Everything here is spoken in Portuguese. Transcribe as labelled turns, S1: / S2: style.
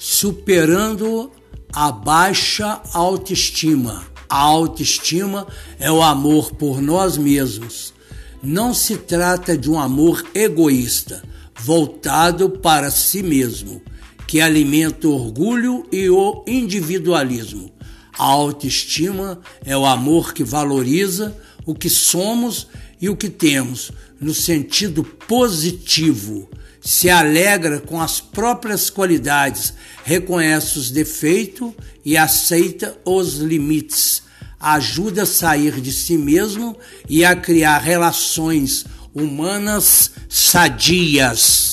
S1: superando a baixa autoestima. A autoestima é o amor por nós mesmos. Não se trata de um amor egoísta, voltado para si mesmo, que alimenta o orgulho e o individualismo. A autoestima é o amor que valoriza o que somos e o que temos, no sentido positivo. Se alegra com as próprias qualidades, reconhece os defeitos e aceita os limites. Ajuda a sair de si mesmo e a criar relações humanas sadias.